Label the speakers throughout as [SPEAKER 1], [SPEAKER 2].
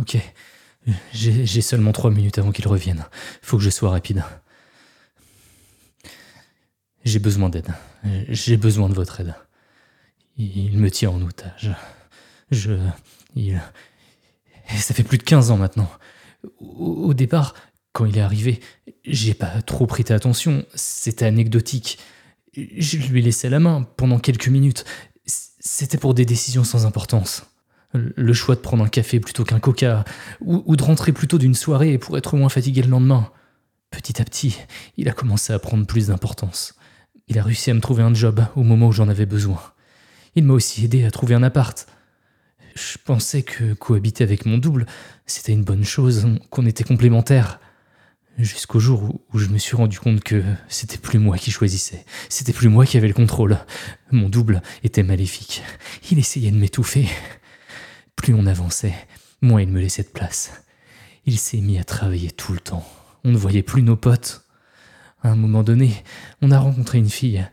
[SPEAKER 1] Ok. J'ai seulement trois minutes avant qu'il revienne. Faut que je sois rapide. J'ai besoin d'aide. J'ai besoin de votre aide. Il me tient en otage. Je. Il. Ça fait plus de 15 ans maintenant. Au départ, quand il est arrivé, j'ai pas trop prêté attention. C'était anecdotique. Je lui laissais la main pendant quelques minutes. C'était pour des décisions sans importance. Le choix de prendre un café plutôt qu'un coca, ou, de rentrer plutôt d'une soirée pour être moins fatigué le lendemain. Petit à petit, il a commencé à prendre plus d'importance. Il a réussi à me trouver un job au moment où j'en avais besoin. Il m'a aussi aidé à trouver un appart. Je pensais que cohabiter avec mon double, c'était une bonne chose, qu'on était complémentaires. Jusqu'au jour où je me suis rendu compte que c'était plus moi qui choisissais, c'était plus moi qui avais le contrôle. Mon double était maléfique. Il essayait de m'étouffer. On avançait, moins il me laissait de place. Il s'est mis à travailler tout le temps. On ne voyait plus nos potes. À un moment donné, on a rencontré une fille.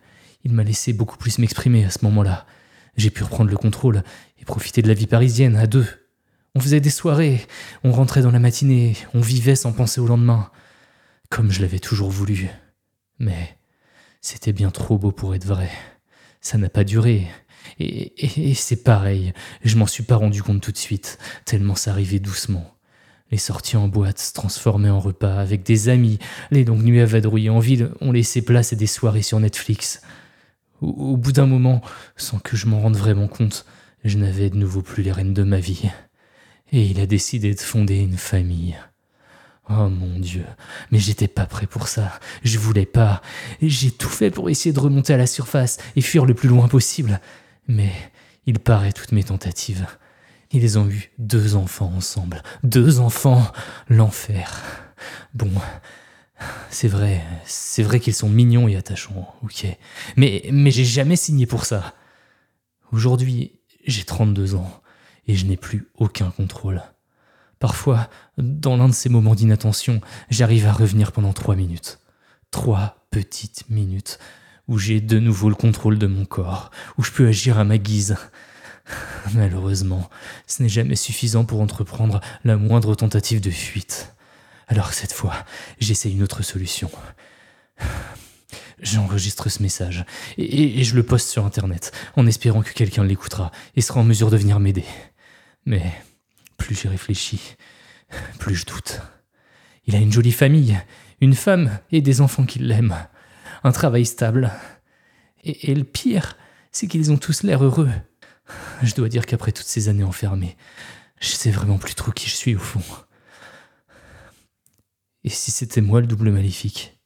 [SPEAKER 1] Il m'a laissé beaucoup plus m'exprimer à ce moment-là. J'ai pu reprendre le contrôle et profiter de la vie parisienne à deux. On faisait des soirées, on rentrait dans la matinée, on vivait sans penser au lendemain, comme je l'avais toujours voulu. Mais c'était bien trop beau pour être vrai. Ça n'a pas duré. Et, c'est pareil, je m'en suis pas rendu compte tout de suite, tellement ça arrivait doucement. Les sorties en boîte se transformaient en repas avec des amis, les longues nuits à vadrouiller en ville ont laissé place à des soirées sur Netflix. Au, au bout d'un moment, sans que je m'en rende vraiment compte, je n'avais de nouveau plus les rênes de ma vie. Et il a décidé de fonder une famille. Oh mon Dieu, mais j'étais pas prêt pour ça. Je voulais pas. J'ai tout fait pour essayer de remonter à la surface et fuir le plus loin possible. Mais il paraît toutes mes tentatives. Ils ont eu deux enfants ensemble. Deux enfants L'enfer. Bon. C'est vrai, c'est vrai qu'ils sont mignons et attachants, ok. Mais, mais j'ai jamais signé pour ça. Aujourd'hui, j'ai 32 ans et je n'ai plus aucun contrôle. Parfois, dans l'un de ces moments d'inattention, j'arrive à revenir pendant trois minutes. Trois petites minutes où j'ai de nouveau le contrôle de mon corps, où je peux agir à ma guise. Malheureusement, ce n'est jamais suffisant pour entreprendre la moindre tentative de fuite. Alors cette fois, j'essaie une autre solution. J'enregistre ce message et, je le poste sur Internet en espérant que quelqu'un l'écoutera et sera en mesure de venir m'aider. Mais plus j'y réfléchis, plus je doute. Il a une jolie famille, une femme et des enfants qui l'aiment un travail stable. Et, le pire, c'est qu'ils ont tous l'air heureux. Je dois dire qu'après toutes ces années enfermées, je sais vraiment plus trop qui je suis au fond. Et si c'était moi le double maléfique?